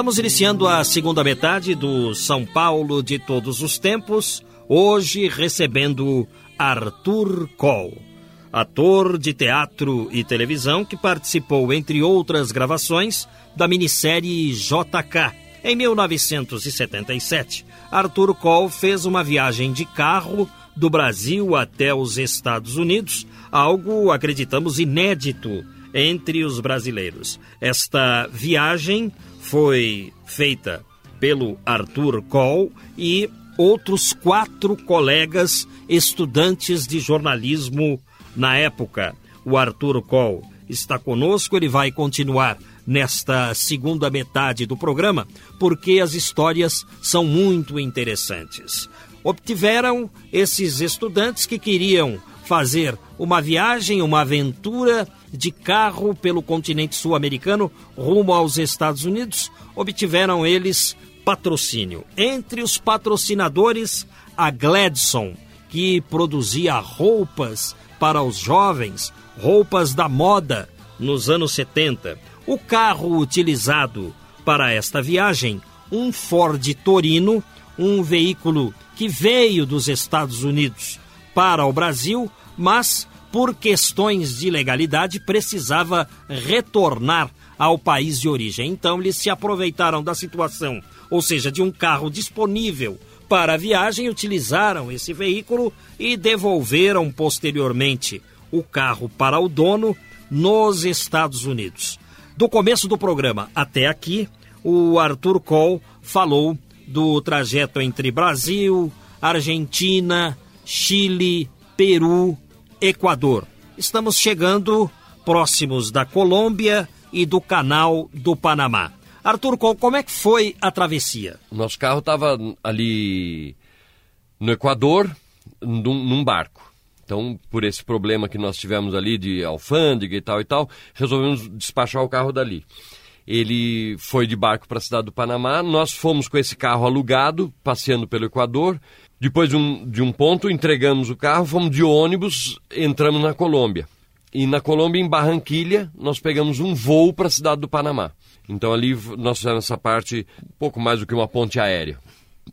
Estamos iniciando a segunda metade do São Paulo de todos os tempos, hoje recebendo Arthur Koll, ator de teatro e televisão que participou, entre outras gravações, da minissérie JK. Em 1977, Arthur Koll fez uma viagem de carro do Brasil até os Estados Unidos, algo, acreditamos, inédito entre os brasileiros. Esta viagem foi feita pelo Arthur Koll e outros quatro colegas estudantes de jornalismo na época. O Arthur Koll está conosco, ele vai continuar nesta segunda metade do programa, porque as histórias são muito interessantes. Obtiveram esses estudantes que queriam fazer uma viagem, uma aventura de carro pelo continente sul-americano rumo aos Estados Unidos, obtiveram eles patrocínio. Entre os patrocinadores, a Gladson, que produzia roupas para os jovens, roupas da moda nos anos 70. O carro utilizado para esta viagem, um Ford Torino, um veículo que veio dos Estados Unidos para o Brasil, mas por questões de legalidade precisava retornar ao país de origem. Então eles se aproveitaram da situação, ou seja, de um carro disponível para a viagem, utilizaram esse veículo e devolveram posteriormente o carro para o dono nos Estados Unidos. Do começo do programa até aqui, o Arthur Koll falou do trajeto entre Brasil, Argentina, Chile, Peru, Equador. Estamos chegando próximos da Colômbia e do Canal do Panamá. Arthur, como é que foi a travessia? Nosso carro estava ali no Equador, num, num, barco. Então, por esse problema que nós tivemos ali de alfândega e tal e tal, resolvemos despachar o carro dali. Ele foi de barco para a cidade do Panamá, nós fomos com esse carro alugado, passeando pelo Equador. Depois de um, de um ponto, entregamos o carro, fomos de ônibus, entramos na Colômbia. E na Colômbia, em Barranquilha, nós pegamos um voo para a cidade do Panamá. Então ali nós fizemos essa parte um pouco mais do que uma ponte aérea.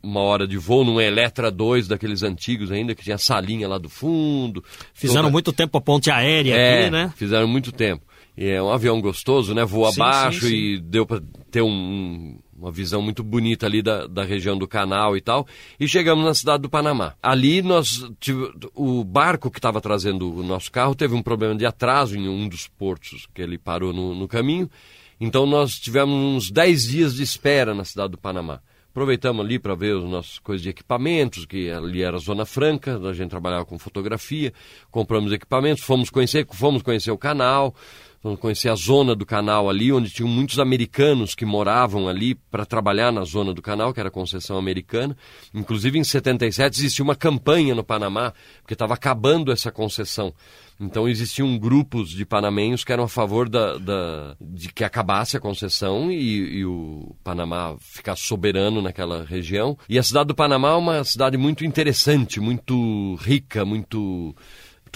Uma hora de voo num Eletra 2 daqueles antigos ainda, que tinha salinha lá do fundo. Fizeram toda... muito tempo a ponte aérea é, aqui, né? Fizeram muito tempo. E é um avião gostoso, né? Voa sim, abaixo sim, sim. e deu para ter um, uma visão muito bonita ali da, da região do canal e tal. E chegamos na cidade do Panamá. Ali nós tive, o barco que estava trazendo o nosso carro teve um problema de atraso em um dos portos que ele parou no, no caminho. Então nós tivemos uns 10 dias de espera na cidade do Panamá. Aproveitamos ali para ver as nossas coisas de equipamentos, que ali era Zona Franca, a gente trabalhava com fotografia, compramos equipamentos, fomos conhecer, fomos conhecer o canal, Vamos conhecer a zona do canal ali, onde tinham muitos americanos que moravam ali para trabalhar na zona do canal, que era concessão americana. Inclusive, em 77, existia uma campanha no Panamá, porque estava acabando essa concessão. Então, existiam grupos de panamenhos que eram a favor da, da de que acabasse a concessão e, e o Panamá ficasse soberano naquela região. E a cidade do Panamá é uma cidade muito interessante, muito rica, muito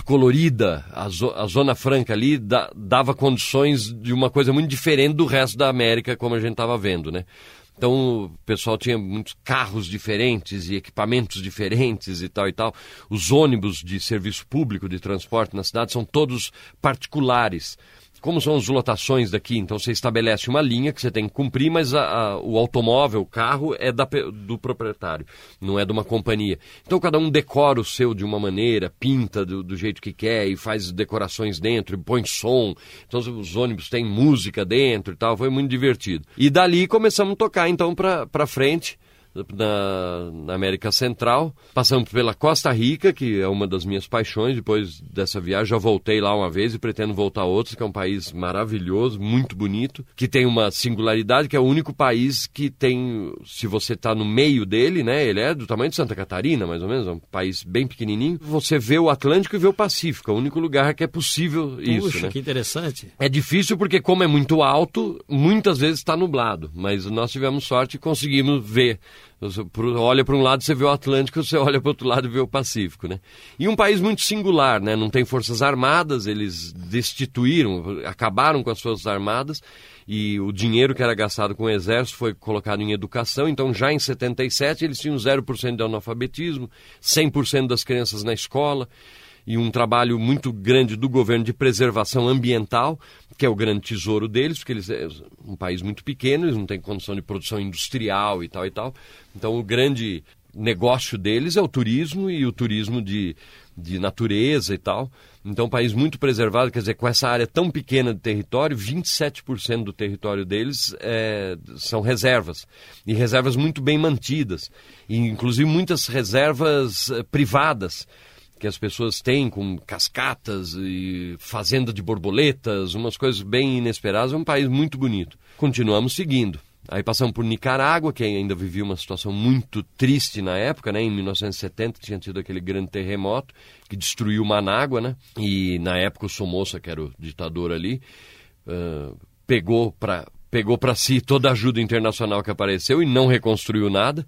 colorida, a, zo a Zona Franca ali da dava condições de uma coisa muito diferente do resto da América, como a gente estava vendo, né? Então o pessoal tinha muitos carros diferentes e equipamentos diferentes e tal e tal. Os ônibus de serviço público de transporte na cidade são todos particulares como são as lotações daqui, então você estabelece uma linha que você tem que cumprir, mas a, a, o automóvel, o carro é da, do proprietário, não é de uma companhia. Então cada um decora o seu de uma maneira, pinta do, do jeito que quer e faz decorações dentro, e põe som. Então os ônibus têm música dentro e tal, foi muito divertido. E dali começamos a tocar então para frente na, na, América Central, passamos pela Costa Rica, que é uma das minhas paixões. Depois dessa viagem, já voltei lá uma vez e pretendo voltar a outros, que é um país maravilhoso, muito bonito, que tem uma singularidade, que é o único país que tem, se você está no meio dele, né? Ele é do tamanho de Santa Catarina, mais ou menos, é um país bem pequenininho. Você vê o Atlântico e vê o Pacífico, é o único lugar que é possível isso. Puxa, né? que interessante. É difícil porque, como é muito alto, muitas vezes está nublado, mas nós tivemos sorte e conseguimos ver você olha para um lado você vê o Atlântico, você olha para o outro lado e vê o Pacífico, né? E um país muito singular, né? Não tem forças armadas, eles destituíram, acabaram com as forças armadas e o dinheiro que era gastado com o exército foi colocado em educação. Então, já em 77, eles tinham 0% de analfabetismo, 100% das crianças na escola e um trabalho muito grande do governo de preservação ambiental, que é o grande tesouro deles, porque eles é um país muito pequeno, eles não têm condição de produção industrial e tal e tal. Então o grande negócio deles é o turismo e o turismo de, de natureza e tal. Então, um país muito preservado, quer dizer, com essa área tão pequena de território, 27% do território deles é, são reservas. E reservas muito bem mantidas. E, inclusive, muitas reservas eh, privadas que as pessoas têm com cascatas e fazenda de borboletas, umas coisas bem inesperadas. É um país muito bonito. Continuamos seguindo. Aí passamos por Nicarágua, que ainda vivia uma situação muito triste na época, né? Em 1970 tinha tido aquele grande terremoto que destruiu Manágua, né? E na época o Somoza, que era o ditador ali, uh, pegou para pegou para si toda a ajuda internacional que apareceu e não reconstruiu nada.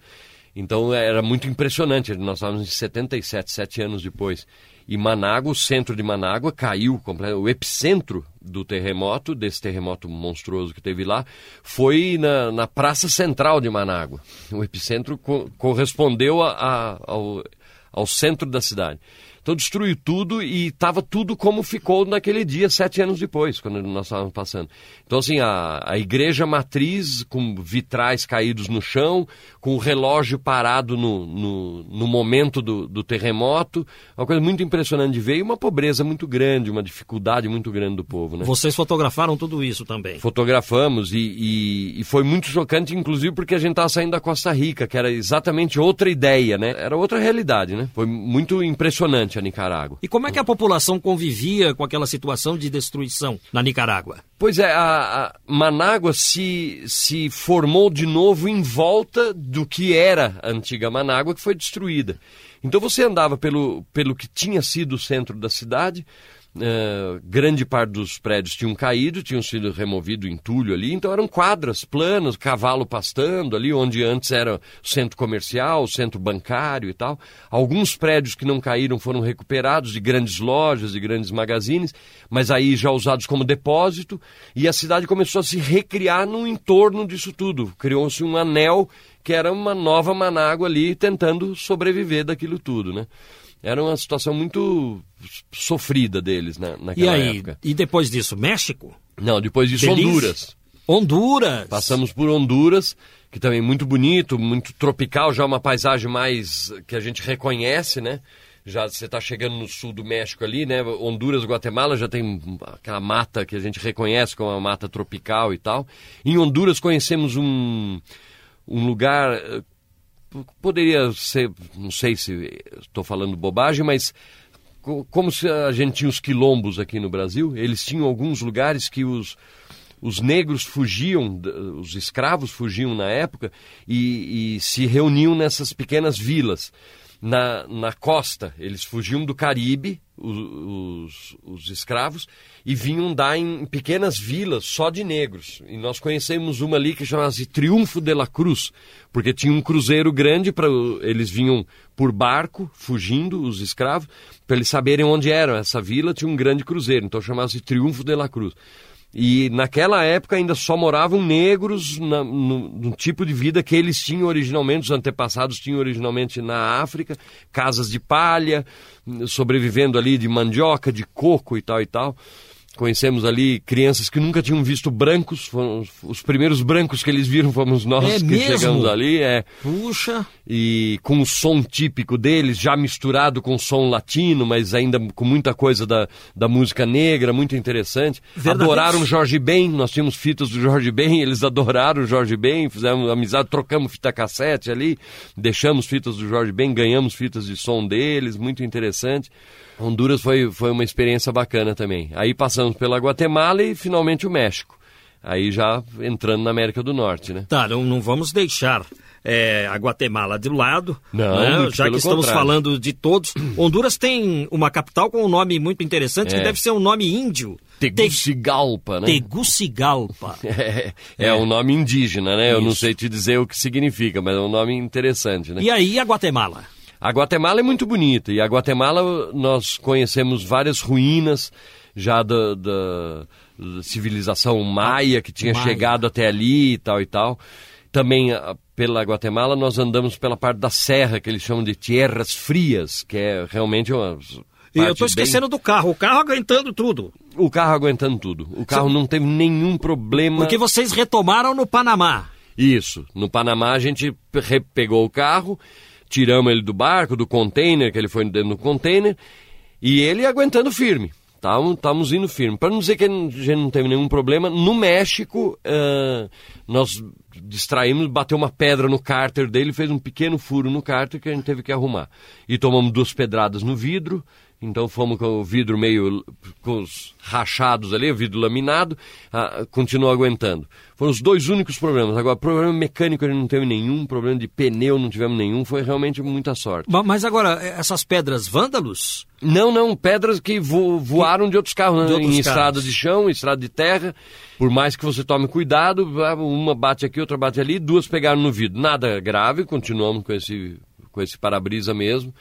Então era muito impressionante. Nós estávamos em 77, sete anos depois. E Manágua, o centro de Manágua, caiu. O epicentro do terremoto, desse terremoto monstruoso que teve lá, foi na, na praça central de Manágua. O epicentro co correspondeu a, a, ao, ao centro da cidade. Então destruiu tudo e estava tudo como ficou naquele dia, sete anos depois, quando nós estávamos passando. Então, assim, a, a igreja matriz com vitrais caídos no chão, com o relógio parado no, no, no momento do, do, terremoto, uma coisa muito impressionante de ver e uma pobreza muito grande, uma dificuldade muito grande do povo. Né? Vocês fotografaram tudo isso também? Fotografamos e, e, e foi muito chocante, inclusive porque a gente estava saindo da Costa Rica, que era exatamente outra ideia, né? Era outra realidade, né? Foi muito impressionante a Nicarágua. E como é que a população convivia com aquela situação de destruição na Nicarágua? Pois é, a, a Manágua se, se formou de novo em volta do que era a antiga Manágua, que foi destruída. Então você andava pelo, pelo que tinha sido o centro da cidade, Uh, grande parte dos prédios tinham caído, tinham sido removido entulho ali, então eram quadras planas, cavalo pastando ali, onde antes era centro comercial, centro bancário e tal. Alguns prédios que não caíram foram recuperados de grandes lojas, de grandes magazines, mas aí já usados como depósito, e a cidade começou a se recriar no entorno disso tudo. Criou-se um anel que era uma nova Manágua ali tentando sobreviver daquilo tudo, né? Era uma situação muito sofrida deles na, naquela e aí, época. E depois disso, México? Não, depois disso, Feliz? Honduras. Honduras! Passamos por Honduras, que também é muito bonito, muito tropical, já uma paisagem mais que a gente reconhece, né? Já você está chegando no sul do México ali, né? Honduras, Guatemala já tem aquela mata que a gente reconhece como uma mata tropical e tal. Em Honduras conhecemos um, um lugar poderia ser, não sei se estou falando bobagem, mas como se a gente tinha os quilombos aqui no Brasil, eles tinham alguns lugares que os, os negros fugiam, os escravos fugiam na época e, e se reuniam nessas pequenas vilas na, na costa. Eles fugiam do Caribe, os, os, os, escravos, e vinham dar em pequenas vilas só de negros. E nós conhecemos uma ali que chamava-se Triunfo de la Cruz, porque tinha um cruzeiro grande, para eles vinham por barco, fugindo, os escravos, para eles saberem onde era essa vila, tinha um grande cruzeiro, então chamava-se Triunfo de la Cruz. E naquela época ainda só moravam negros na, no, no, tipo de vida que eles tinham originalmente, os antepassados tinham originalmente na África, casas de palha, sobrevivendo ali de mandioca, de coco e tal e tal. Conhecemos ali crianças que nunca tinham visto brancos, os primeiros brancos que eles viram fomos nós É que mesmo? chegamos ali, é. Puxa, E com o som típico deles, já misturado com o som latino, mas ainda com muita coisa da, da música negra, muito interessante. Verdadeiros- Adoraram Jorge Ben, nós tínhamos fitas do Jorge Ben, eles adoraram o Jorge Ben, fizemos amizade, trocamos fita cassete ali, deixamos fitas do Jorge Ben, ganhamos fitas de som deles, muito interessante. Honduras foi, foi uma experiência bacana também. Aí passamos pela Guatemala e finalmente o México. Aí já entrando na América do Norte, né? tá, não, não vamos deixar é, a Guatemala de lado, Não, né? já que estamos contrário. falando de todos. Honduras tem uma capital com um nome muito interessante, que É. deve ser um nome índio. Tegucigalpa, né? Tegucigalpa. É, é um nome indígena, né? Eu não Isso. sei te dizer o que significa, mas é um nome interessante, né? E aí a Guatemala? A Guatemala é muito bonita e a Guatemala nós conhecemos várias ruínas já da, da- da civilização maia que tinha Maia. chegado até ali e tal e tal. Também ah, pela Guatemala nós andamos pela parte da serra que eles chamam de tierras frias, que é realmente uma E eu parte tô bem- esquecendo do carro, o carro aguentando tudo. o carro aguentando tudo. O carro não teve nenhum problema. Porque vocês retomaram no Panamá. Isso. No Panamá a gente pe- pegou o carro, tiramos ele do barco, do container, que ele foi dentro do container, e ele aguentando firme. Estávamos indo firme. Para não dizer que a gente não teve nenhum problema, no México ah, nós distraímos, bateu uma pedra no cárter dele, fez um pequeno furo no cárter que a gente teve que arrumar. E tomamos duas pedradas no vidro, então fomos com o vidro meio com os rachados ali, o vidro laminado, ah, continuou aguentando. Foram os dois únicos problemas. Agora, problema mecânico a gente não teve nenhum, problema de pneu não tivemos nenhum, foi realmente muita sorte. Ma- Mas agora, essas pedras vândalos? Não, não, pedras que vo- voaram de outros carros, né? De outros em carros. estrada de chão, estrada de terra. Por mais que você tome cuidado, uma bate aqui, outra bate ali, duas pegaram no vidro. Nada grave, continuamos com esse, com esse para-brisa mesmo.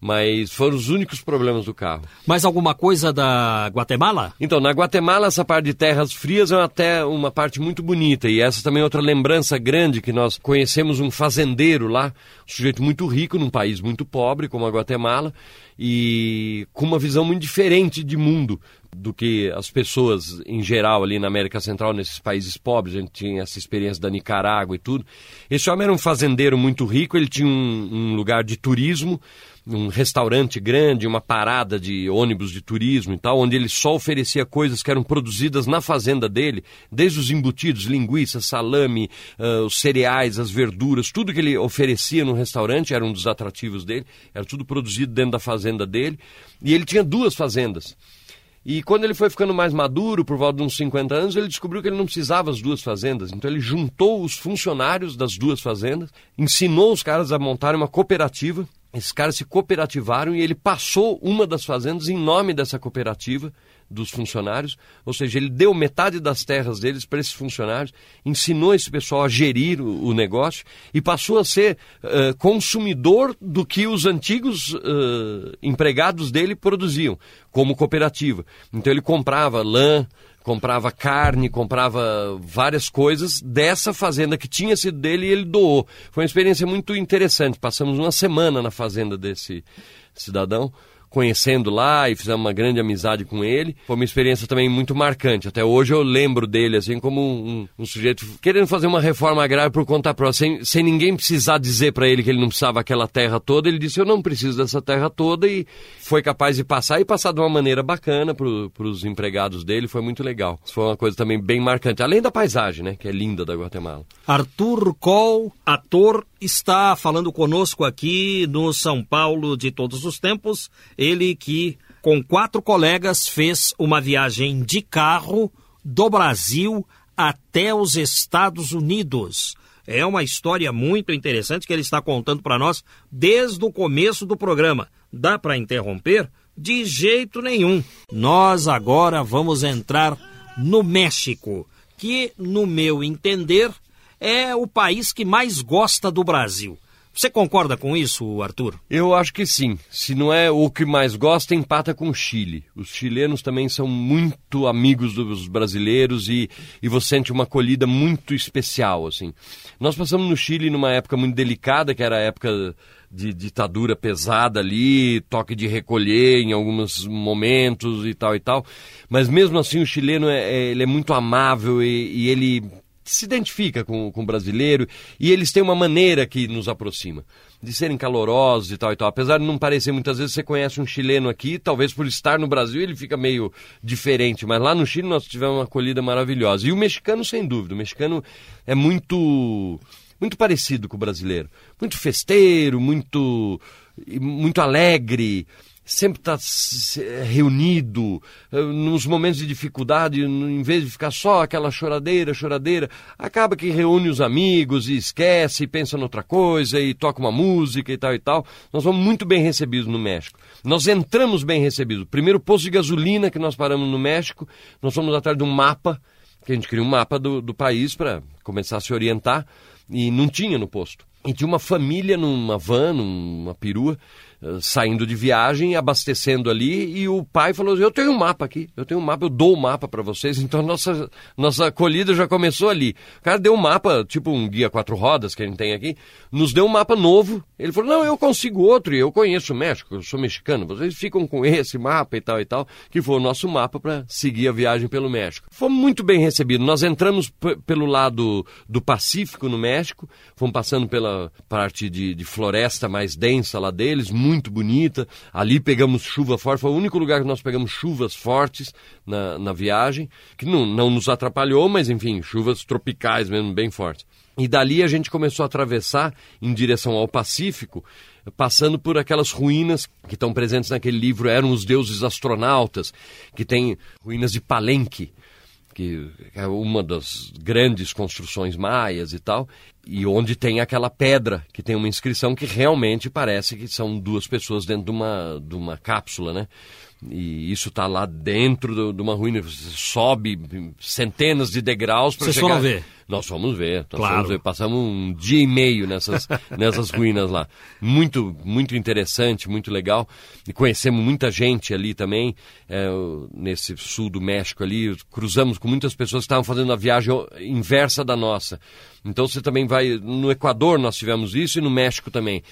Mas foram os únicos problemas do carro. Mais alguma coisa da Guatemala? Então, na Guatemala, essa parte de terras frias é até uma parte muito bonita. E essa também é outra lembrança grande que nós conhecemos um fazendeiro lá, um sujeito muito rico num país muito pobre como a Guatemala e com uma visão muito diferente de mundo do que as pessoas em geral ali na América Central, nesses países pobres. A gente tinha essa experiência da Nicarágua e tudo. Esse homem era um fazendeiro muito rico, ele tinha um, um lugar de turismo um restaurante grande, uma parada de ônibus de turismo e tal, onde ele só oferecia coisas que eram produzidas na fazenda dele, desde os embutidos, linguiça, salame, ah, os cereais, as verduras, tudo que ele oferecia no restaurante era um dos atrativos dele, era tudo produzido dentro da fazenda dele, e ele tinha duas fazendas. E quando ele foi ficando mais maduro, por volta de uns 50 anos, ele descobriu que ele não precisava das duas fazendas. Então ele juntou os funcionários das duas fazendas, ensinou os caras a montarem uma cooperativa. Esses caras se cooperativaram e ele passou uma das fazendas em nome dessa cooperativa dos funcionários, ou seja, ele deu metade das terras deles para esses funcionários, ensinou esse pessoal a gerir o, o negócio e passou a ser eh, consumidor do que os antigos eh, empregados dele produziam, como cooperativa. Então ele comprava lã, comprava carne, comprava várias coisas dessa fazenda que tinha sido dele e ele doou. Foi uma experiência muito interessante. Passamos uma semana na fazenda desse cidadão, conhecendo lá e fizemos uma grande amizade com ele. Foi uma experiência também muito marcante. Até hoje eu lembro dele assim como um, um sujeito querendo fazer uma reforma agrária por conta própria, sem, sem ninguém precisar dizer para ele que ele não precisava aquela terra toda. Ele disse: Eu não preciso dessa terra toda e foi capaz de passar e passar de uma maneira bacana para os empregados dele. Foi muito legal. Foi uma coisa também bem marcante, além da paisagem, né, que é linda da Guatemala. Arthur Kohl, ator, está falando conosco aqui no São Paulo de todos os tempos. Ele que, com quatro colegas, fez uma viagem de carro do Brasil até os Estados Unidos. É uma história muito interessante que ele está contando para nós desde o começo do programa. Dá para interromper? De jeito nenhum. Nós agora vamos entrar no México, que, no meu entender, é o país que mais gosta do Brasil. Você concorda com isso, Arthur? Eu acho que sim. Se não é o que mais gosta, empata com o Chile. Os chilenos também são muito amigos dos brasileiros e, e você sente uma acolhida muito especial, assim. Nós passamos no Chile numa época muito delicada, que era a época de ditadura pesada ali, toque de recolher em alguns momentos e tal e tal. Mas mesmo assim o chileno é, é ele é muito amável e, e ele se identifica com, com o brasileiro e eles têm uma maneira que nos aproxima, de serem calorosos e tal e tal. Apesar de não parecer, muitas vezes você conhece um chileno aqui, talvez por estar no Brasil ele fica meio diferente, mas lá no Chile nós tivemos uma acolhida maravilhosa. E o mexicano, sem dúvida, o mexicano é muito muito parecido com o brasileiro. Muito festeiro, muito, muito alegre, sempre está reunido, eh, nos momentos de dificuldade, em vez de ficar só aquela choradeira, choradeira, acaba que reúne os amigos e esquece, e pensa noutra coisa, e toca uma música e tal e tal. Nós fomos muito bem recebidos no México. Nós entramos bem recebidos. Primeiro posto de gasolina que nós paramos no México, nós fomos atrás de um mapa, que a gente queria um mapa do, do país para começar a se orientar e não tinha no posto. E tinha uma família numa van, numa perua, saindo de viagem, abastecendo ali, e o pai falou eu tenho um mapa aqui, eu tenho um mapa, eu dou o um mapa para vocês, então nossa, nossa acolhida já começou ali. O cara deu um mapa, tipo um guia quatro rodas que a gente tem aqui, nos deu um mapa novo, ele falou, não, eu consigo outro, e eu conheço o México, eu sou mexicano, vocês ficam com esse mapa e tal e tal, que foi o nosso mapa para seguir a viagem pelo México. Fomos muito bem recebidos, nós entramos pelo lado do Pacífico no México, fomos passando pela parte de, de floresta mais densa lá deles, muito bonita. Ali pegamos chuva forte, foi o único lugar que nós pegamos chuvas fortes na, na viagem, que não, não nos atrapalhou, mas enfim, chuvas tropicais mesmo, bem fortes. E dali a gente começou a atravessar em direção ao Pacífico, passando por aquelas ruínas que estão presentes naquele livro, eram os deuses astronautas, que tem ruínas de Palenque, que é uma das grandes construções maias e tal, e onde tem aquela pedra que tem uma inscrição que realmente parece que são duas pessoas dentro de uma, de uma cápsula, né? E isso está lá dentro de uma ruína. Você sobe centenas de degraus para chegar... Vocês ver? Nós fomos ver. Nós claro. fomos ver. Passamos um dia e meio nessas, nessas ruínas lá. Muito, muito interessante, muito legal. E conhecemos muita gente ali também, é, nesse sul do México ali. Cruzamos com muitas pessoas que estavam fazendo a viagem inversa da nossa. Então você também vai... No Equador nós tivemos isso e no México também.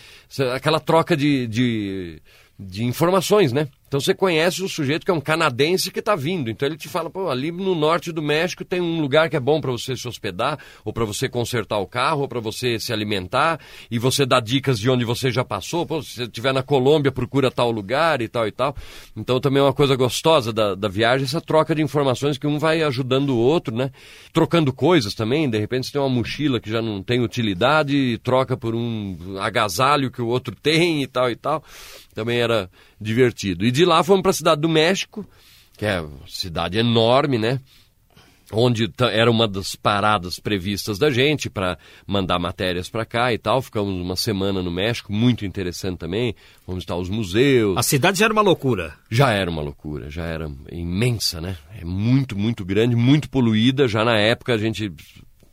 Aquela troca de, de, de informações, né? Então você conhece o sujeito que é um canadense que está vindo. Então ele te fala, pô, ali no norte do México tem um lugar que é bom para você se hospedar, ou para você consertar o carro, ou para você se alimentar, e você dá dicas de onde você já passou. Pô, se você estiver na Colômbia, procura tal lugar e tal e tal. Então também é uma coisa gostosa da, da viagem, essa troca de informações que um vai ajudando o outro, né? Trocando coisas também, de repente você tem uma mochila que já não tem utilidade, troca por um agasalho que o outro tem e tal e tal. Também era divertido. E de lá fomos para a cidade do México, que é uma cidade enorme, né? Onde era uma das paradas previstas da gente para mandar matérias para cá e tal. Ficamos uma semana no México, muito interessante também. Vamos estar os museus. A cidade já era uma loucura. Já era uma loucura, já era imensa, né? É muito, muito grande, muito poluída. Já na época a gente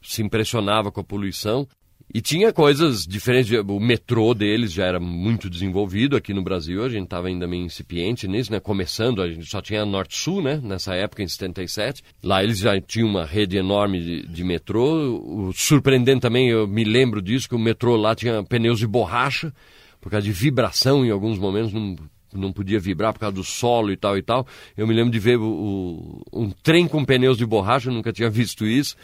se impressionava com a poluição. E tinha coisas diferentes. O metrô deles já era muito desenvolvido aqui no Brasil. A gente estava ainda meio incipiente nisso, né? Começando, a gente só tinha Norte-Sul, né? Nessa época, em 77. Lá eles já tinham uma rede enorme de, de metrô. O surpreendente também, eu me lembro disso, que o metrô lá tinha pneus de borracha, por causa de vibração em alguns momentos, não, não podia vibrar por causa do solo e tal e tal. Eu me lembro de ver o, o, um trem com pneus de borracha, nunca tinha visto isso.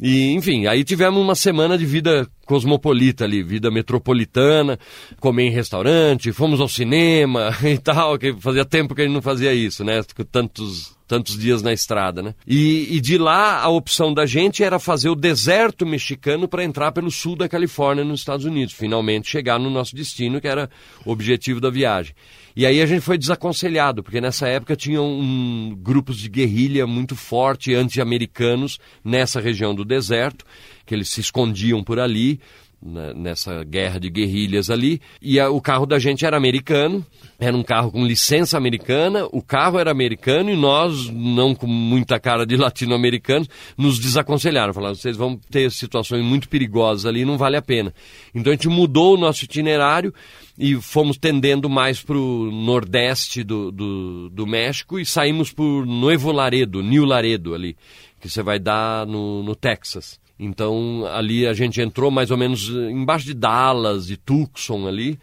E, enfim, aí tivemos uma semana de vida cosmopolita ali, vida metropolitana, comer em restaurante, fomos ao cinema e tal, que fazia tempo que a gente não fazia isso, né? Tantos, tantos dias na estrada, né? E, e de lá a opção da gente era fazer o deserto mexicano para entrar pelo sul da Califórnia, nos Estados Unidos, finalmente chegar no nosso destino, que era o objetivo da viagem. E aí a gente foi desaconselhado, porque nessa época tinham um, grupos de guerrilha muito forte, anti-americanos, nessa região do deserto, que eles se escondiam por ali né, nessa guerra de guerrilhas ali. E a, o carro da gente era americano, era um carro com licença americana, o carro era americano e nós, não com muita cara de latino-americanos, nos desaconselharam. Falaram, vocês vão ter situações muito perigosas ali, não vale a pena. Então a gente mudou o nosso itinerário e fomos tendendo mais para o nordeste do, do, do, México e saímos por Nuevo Laredo, New Laredo ali, que você vai dar no, no Texas. Então ali a gente entrou mais ou menos embaixo de Dallas, de Tucson ali,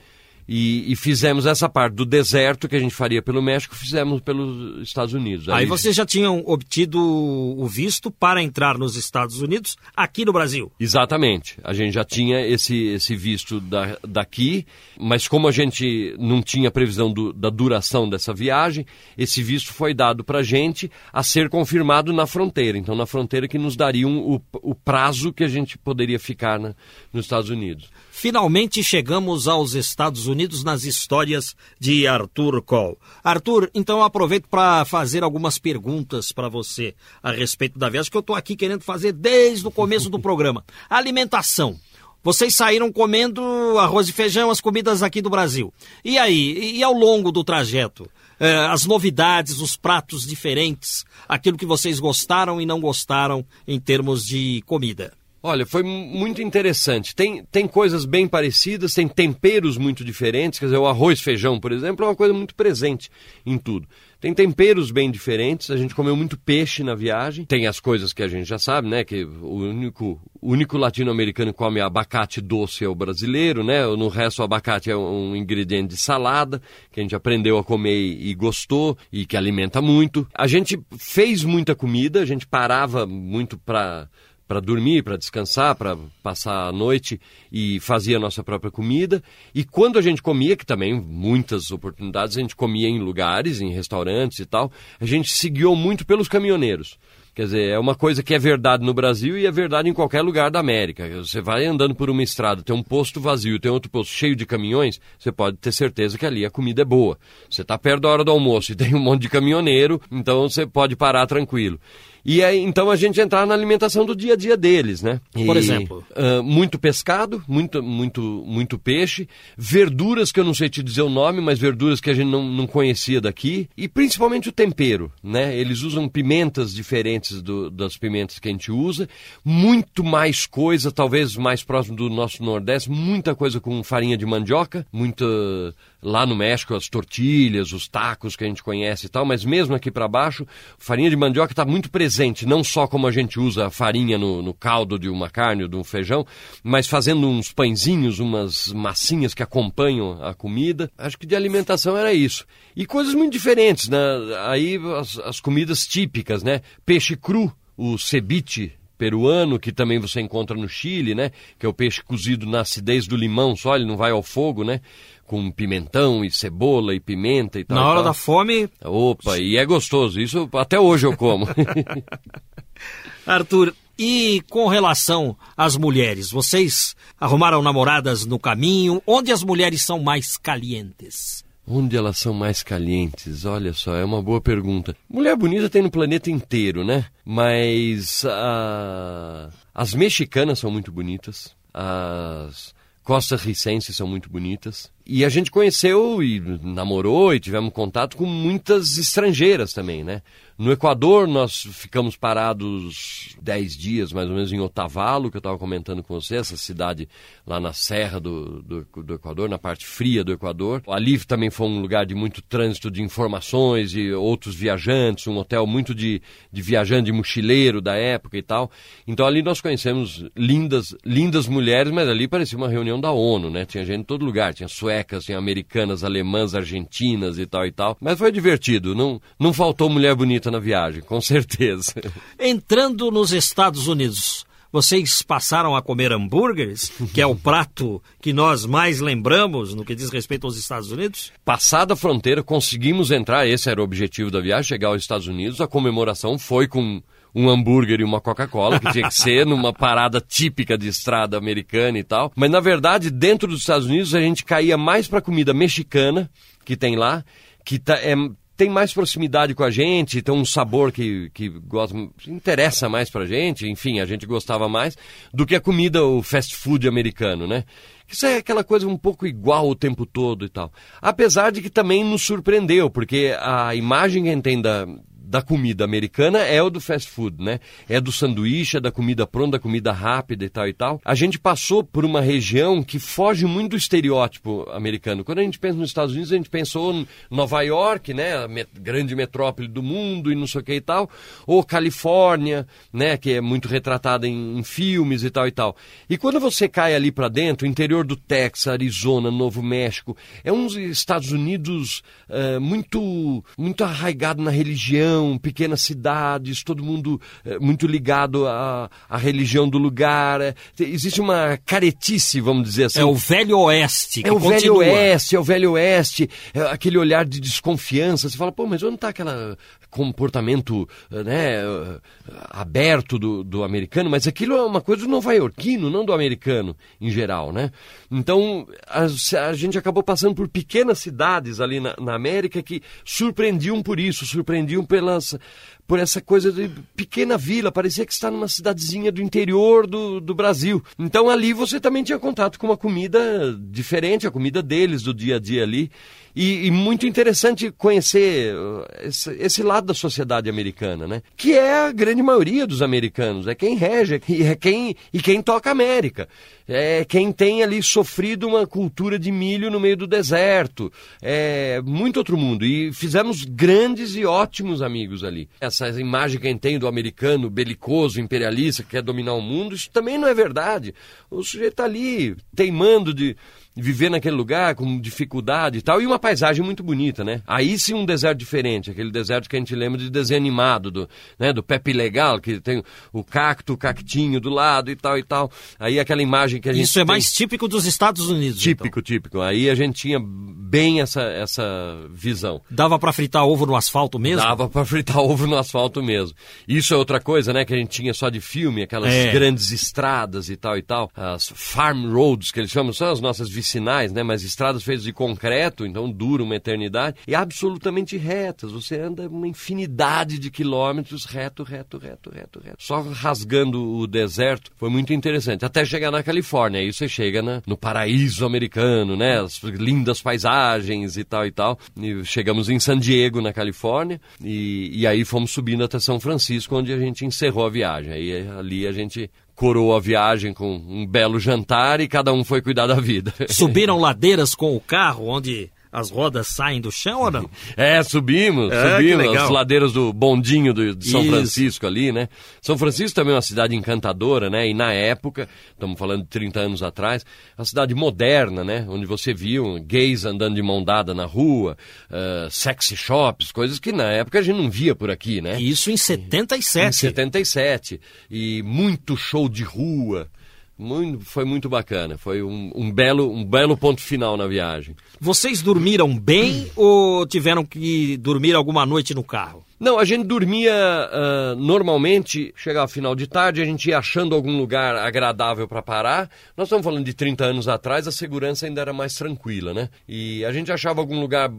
e, e, fizemos essa parte do deserto que a gente faria pelo México, fizemos pelos Estados Unidos. Aí, Aí vocês já tinham obtido o visto para entrar nos Estados Unidos aqui no Brasil? Exatamente. A gente já tinha esse, esse visto da, daqui, mas como a gente não tinha previsão do, da duração dessa viagem, esse visto foi dado para a gente a ser confirmado na fronteira. Então, na fronteira que nos dariam o, o prazo que a gente poderia ficar na, nos Estados Unidos. Finalmente chegamos aos Estados Unidos nas histórias de Arthur Cole. Arthur, então eu aproveito para fazer algumas perguntas para você a respeito da viagem que eu estou aqui querendo fazer desde o começo do programa. Alimentação. Vocês saíram comendo arroz e feijão, as comidas aqui do Brasil. E aí, e ao longo do trajeto? Eh, as novidades, os pratos diferentes, aquilo que vocês gostaram e não gostaram em termos de comida? Olha, foi muito interessante. Tem, tem coisas bem parecidas, tem temperos muito diferentes. Quer dizer, o arroz feijão, por exemplo, é uma coisa muito presente em tudo. Tem temperos bem diferentes. A gente comeu muito peixe na viagem. Tem as coisas que a gente já sabe, né? Que o único, o único latino-americano que come abacate doce é o brasileiro, né? No resto, o abacate é um ingrediente de salada que a gente aprendeu a comer e gostou e que alimenta muito. A gente fez muita comida, a gente parava muito para para dormir, para descansar, para passar a noite e fazia a nossa própria comida. E quando a gente comia, que também muitas oportunidades a gente comia em lugares, em restaurantes e tal, a gente seguiu muito pelos caminhoneiros. Quer dizer, é uma coisa que é verdade no Brasil e é verdade em qualquer lugar da América. Você vai andando por uma estrada, tem um posto vazio, tem outro posto cheio de caminhões, você pode ter certeza que ali a comida é boa. Você está perto da hora do almoço e tem um monte de caminhoneiro, então você pode parar tranquilo. E aí, então a gente entrar na alimentação do dia a dia deles, né? E, Por exemplo? Uh, muito pescado, muito, muito, muito peixe, verduras que eu não sei te dizer o nome, mas verduras que a gente não, não conhecia daqui, e principalmente o tempero, né? Eles usam pimentas diferentes do, das pimentas que a gente usa, muito mais coisa, talvez mais próximo do nosso Nordeste, muita coisa com farinha de mandioca, muita lá no México as tortilhas, os tacos que a gente conhece e tal, mas mesmo aqui para baixo, farinha de mandioca está muito presente, não só como a gente usa a farinha no, no, caldo de uma carne ou de um feijão, mas fazendo uns pãezinhos, umas massinhas que acompanham a comida. Acho que de alimentação era isso. E coisas muito diferentes, né? Aí as, as comidas típicas, né? Peixe cru, o ceviche, peruano, que também você encontra no Chile, né? Que é o peixe cozido na acidez do limão só, ele não vai ao fogo, né? Com pimentão e cebola e pimenta e tal. Na hora tal. da fome. Opa, e é gostoso. Isso até hoje eu como. Arthur, e com relação às mulheres, vocês arrumaram namoradas no caminho? Onde as mulheres são mais calientes? Onde elas são mais calientes? Olha só, é uma boa pergunta. Mulher bonita tem no planeta inteiro, né? Mas uh, as mexicanas são muito bonitas. As costarricenses são muito bonitas. E a gente conheceu e namorou e tivemos contato com muitas estrangeiras também, né? No Equador, nós ficamos parados 10 dias, mais ou menos, em Otavalo, que eu estava comentando com você, essa cidade lá na serra do, do, do, Equador, na parte fria do Equador. Ali também foi um lugar de muito trânsito de informações e outros viajantes, um hotel muito de, de viajante, de mochileiro da época e tal. Então ali nós conhecemos lindas, lindas mulheres, mas ali parecia uma reunião da ONU, né? Tinha gente em todo lugar, tinha suecas, tinha americanas, alemãs, argentinas e tal e tal. Mas foi divertido, não, não faltou mulher bonita na viagem, com certeza. Entrando nos Estados Unidos, vocês passaram a comer hambúrgueres, que é o prato que nós mais lembramos no que diz respeito aos Estados Unidos? Passada a fronteira, conseguimos entrar, esse era o objetivo da viagem, chegar aos Estados Unidos. A comemoração foi com um hambúrguer e uma Coca-Cola, que tinha que ser numa parada típica de estrada americana e tal. Mas na verdade, dentro dos Estados Unidos, a gente caía mais para comida mexicana que tem lá, que tá, é tem mais proximidade com a gente, tem um sabor que, que gosta, interessa mais pra gente, enfim, a gente gostava mais, do que a comida, o fast food americano, né? Isso é aquela coisa um pouco igual o tempo todo e tal. Apesar de que também nos surpreendeu, porque a imagem que a gente tem da, da comida americana é o do fast food, né? É do sanduíche, é da comida pronta, da comida rápida e tal e tal. A gente passou por uma região que foge muito do estereótipo americano. Quando a gente pensa nos Estados Unidos, a gente pensou em Nova York, né? A met grande metrópole do mundo e não sei o que e tal. Ou Califórnia, né? Que é muito retratada em, em filmes e tal e tal. E quando você cai ali para dentro, interior do Texas, Arizona, Novo México, é uns Estados Unidos uh, muito, muito arraigado na religião pequenas cidades, todo mundo é, muito ligado à, à, religião do lugar. É, existe uma caretice, vamos dizer assim. É o velho oeste. é o continua. velho oeste, é o velho oeste, é aquele olhar de desconfiança. Você fala, pô, mas onde está aquele comportamento né, aberto do, do americano? Mas aquilo é uma coisa do nova-iorquino, não do americano em geral, né? Então, a, a, gente acabou passando por pequenas cidades ali na, na América que surpreendiam por isso, surpreendiam pela pelas, por essa coisa de pequena vila, parecia que está numa cidadezinha do interior do, do Brasil. Então ali você também tinha contato com uma comida diferente, a comida deles do dia a dia ali. E, e muito interessante conhecer uh, esse, esse, lado da sociedade americana, né? Que é a grande maioria dos americanos, é quem rege, é quem, e quem toca a América. É quem tem ali sofrido uma cultura de milho no meio do deserto. É muito outro mundo. E fizemos grandes e ótimos amigos ali. Imagem que a gente tem do americano belicoso, imperialista, que quer dominar o mundo, isso também não é verdade. O sujeito está ali teimando de viver naquele lugar com dificuldade e tal, e uma paisagem muito bonita, né? Aí sim um deserto diferente, aquele deserto que a gente lembra de desenho animado, do, né, do Pepe Legal, que tem o cacto, o cactinho do lado e tal e tal. Aí aquela imagem que a gente Isso é tem... mais típico dos Estados Unidos, Típico, então. típico. Aí a gente tinha bem essa, essa visão. Dava para fritar ovo no asfalto mesmo? Dava para fritar ovo no asfalto mesmo. Isso é outra coisa, né, que a gente tinha só de filme, aquelas é. grandes estradas e tal e tal, as farm roads que eles chamam, são as nossas vicinais, né? Mas estradas feitas de concreto, então duram uma eternidade, e absolutamente retas. Você anda uma infinidade de quilômetros reto, reto, reto, reto, reto. Só rasgando o deserto. Foi muito interessante. Até chegar na Califórnia. Aí você chega no paraíso americano, né? As lindas paisagens e tal e tal. E chegamos em San Diego, na Califórnia, e, e aí fomos subindo até São Francisco, onde a gente encerrou a viagem. Aí ali a gente coroou a viagem com um belo jantar e cada um foi cuidar da vida. Subiram ladeiras com o carro, onde as rodas saem do chão ou não? É, subimos, é, subimos as ladeiras do bondinho do, de São Isso. Francisco ali, né? São Francisco também é uma cidade encantadora, né? E na época, estamos falando de 30 anos atrás, uma cidade moderna, né? Onde você viu gays andando de mão dada na rua, uh, sexy shops, coisas que na época a gente não via por aqui, né? Isso em 77. Em 77. E muito show de rua. Muito, foi muito bacana. Foi um, um, belo, um belo ponto final na viagem. Vocês dormiram bem ou tiveram que dormir alguma noite no carro? Não, a gente dormia uh, normalmente, chegava final de tarde, a gente ia achando algum lugar agradável para parar. Nós estamos falando de 30 anos atrás, a segurança ainda era mais tranquila, né? E a gente achava algum lugar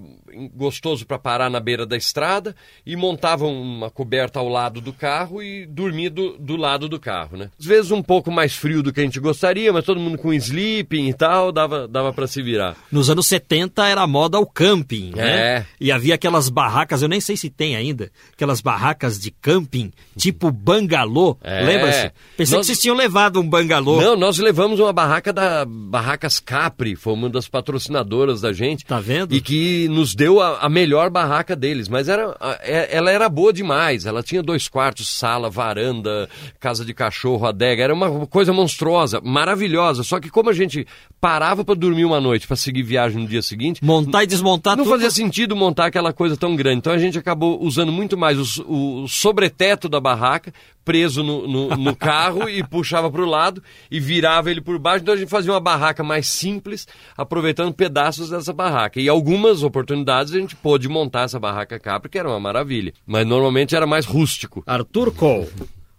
gostoso para parar na beira da estrada e montava uma coberta ao lado do carro e dormia do, do lado do carro, né? Às vezes um pouco mais frio do que a gente gostaria, mas todo mundo com sleeping e tal, dava, dava para se virar. Nos anos 70 era moda o camping, né? É. E havia aquelas barracas, eu nem sei se tem ainda, aquelas barracas de camping, tipo bangalô. É. Lembra-se? Pensei nós... que vocês tinham levado um bangalô. Não, nós levamos uma barraca da Barracas Capri, foi uma das patrocinadoras da gente. Tá vendo? E que nos deu a, a melhor barraca deles. Mas era, é, ela era boa demais. Ela tinha dois quartos, sala, varanda, casa de cachorro, adega. Era uma coisa monstruosa, maravilhosa. Só que como a gente parava para dormir uma noite, para seguir viagem no dia seguinte. Montar e desmontar Não tudo. fazia sentido montar aquela coisa tão grande. Então a gente acabou usando muito mais o, o sobreteto da barraca, preso no, no, no carro e puxava para o lado e virava ele por baixo. Então a gente fazia uma barraca mais simples, aproveitando pedaços dessa barraca. E algumas oportunidades a gente pôde montar essa barraca cá, porque era uma maravilha. Mas normalmente era mais rústico. Arthur Cole,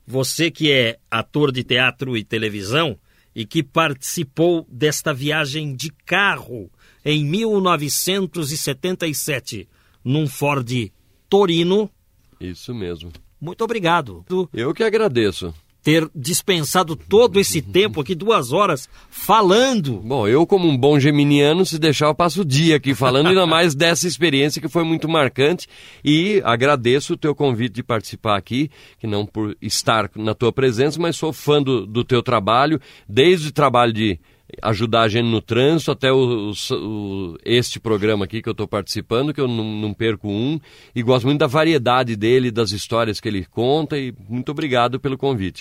você que é ator de teatro e televisão e que participou desta viagem de carro em 1977 num Ford Torino. Isso mesmo. Muito obrigado. Eu que agradeço ter dispensado todo esse tempo aqui, duas horas, falando. Bom, eu, como um bom geminiano, se deixar, eu passo o dia aqui falando, ainda mais dessa experiência que foi muito marcante. E agradeço o teu convite de participar aqui, que não por estar na tua presença, mas sou fã do, do teu trabalho, desde o trabalho de ajudar a gente no trânsito, até o, o, este programa aqui que eu estou participando, que eu não, não, perco um, e gosto muito da variedade dele, das histórias que ele conta, e muito obrigado pelo convite.